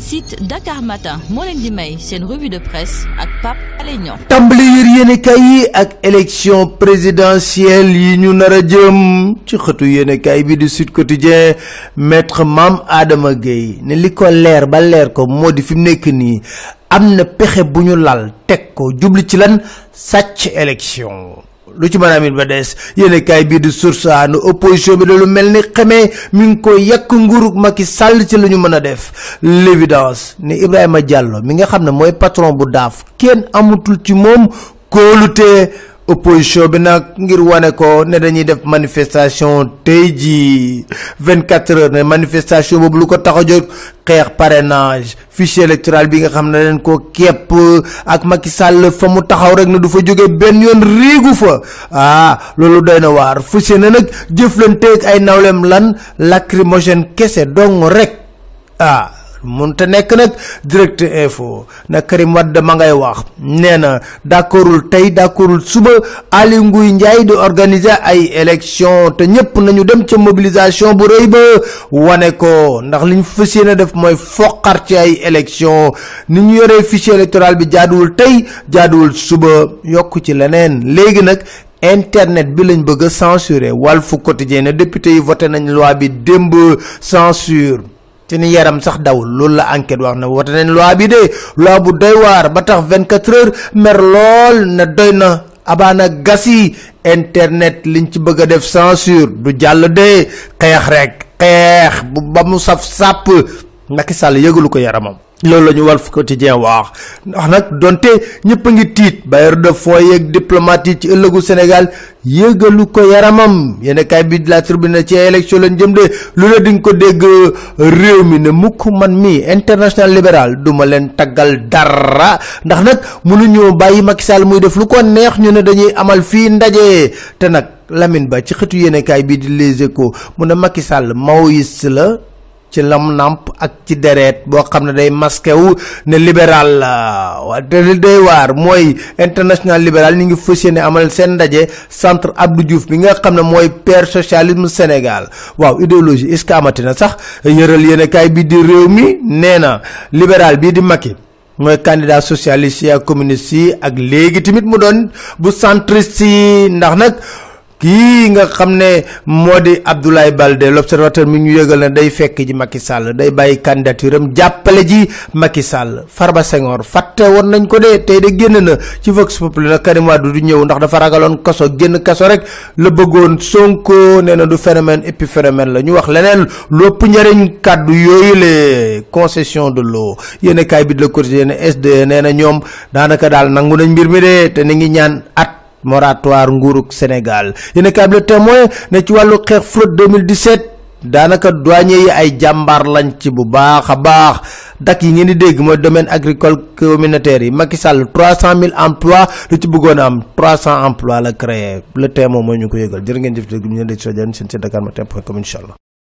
site Dakar Matin moo leen di may revue de presse ak Pape Alé Niang. Tàmbali yër ak élection présidentielle yi ñu nar a jëm ci xëtu bi di Sud Quotidien maître Mame Adama Gueye ne li ko leer ba leer ko moo di fi am lal ko jubli ci lan élection lu ci mën a amit ba des. Yéen kaay bii di source nu opposition bi lu mel ni xamee mi ngi ko yàq nguurug Macky Sall ci lu ñu mën a def. L'évidence ni Ibrahima Diallo mi nga xam ne mooy patron bu daaf kenn amatul ci moom kóolute opposition bi nag ngir wane ko ne dañuy def manifestation tey jii 24 heures ne manifestation boobu lu ko tax a parrainage fichier électoral bi nga xam ne ko képp ak Macky Sall fa mu taxaw rek ne du fa jóge benn yoon riigu fa. Ah loolu doy na waar. Fusé na nag ay nawlem lan lacrymogène kese dong rek. Ah munte nekk nag direct info. Na Karim Wade ma ngay wax. Nee na d'accordul tey d'accordul suba Aly Ngouille Ndiaye di organiser ay élection te ñëpp nañu dem ca mobilisation bu rëy ba wane ko. Ndax li ñu fas yéene def mooy foqar ci ay élection. Ni ñu yoree fichier électoral bi jaaduwul tey jaaduwul suba. Yokk ci leneen. Léegi nag internet bi lañ bëgg censurer. Walf Quotidien député yi voté nañ loi bi démb censure te ni yaram sax dawul loolu la enquête wax na wote nañ loi bi de loi bu doy waar ba tax 24 heures mer lool doy na. Abaana gasi internet liñ ci bëgg a def censure du jàll de. Xeex rek xeex bu ba mu saf sàpp Macky Sall yëgalu ko yaramam loolu la ñu Walf Quotidien wax. Ndax nag donte ñëpp ngi tiit bailleur de fonds yeeg diplomate ci ëllëgu Sénégal ko yaramam. Yéen kay bi la tribune ci élection lañ jëm de lu nga ko dégg réew mi ne mukk man mi international libéral duma leen taggal dara. Ndax nag mënuñoo bàyyi Macky Sall muy def lu ko neex ñu ne dañuy amal fii ndaje. Te nag Lamine Ba ci xëtu yéen kay bi di Les Échos mu ne Macky Sall maoïste la ci lam namp ak ci deret boo xam ne day masqué wu ne libéral la. Li day waar mooy international libéral ñu ngi fas yéene amal seen ndaje centre Abdou Diouf bi nga xam ne mooy père socialisme Sénégal. Waaw idéologie amati na sax? Yëral yéene kaay bi di réew mi nee na libéral bii di Macky mooy candidat socialiste yi ak communiste ak léegi tamit mu doon bu centriste ndax nag kii nga xam ne moo di Abdoulaye Baldé l'observateur mi ñu yëgal ne day fekk ji Macky Sall day bàyyi candidature am jàppale ji Macky Sall. Farba Senghor fàtte woon nañ ko de tey de génn na. Ci Vox Populi na Karim Wade du ñëw ndax dafa ragaloon kaso génn kaso rek la bëggoon. Sonko nee na du phénomène épiphénomène la ñu wax leneen. Lu ëpp njëriñ kàddu yooyu le concession de l'eau. Yéen kaay bi la quotidien SDE nee na ñoom daanaka daal nangu nañ mbir mi de te ni ngi ñaan at moratoire nguurug Sénégal. Yéen a le témoin ne ci wàllu xeex fraude 2017 daanaka douanier yi ay jàmbaar lañ ci bu baax a baax. Dak yi ngeen di dégg mooy domaine agricole communautaire yi. Macky Sall 300000 emplois lu ci bëggoon am 300 emplois la créé. Le témoin mooy ñu ko yëgal. Jërë ngeen jëf dégg ñu di soo seen seen Dakar Matin point com incha allah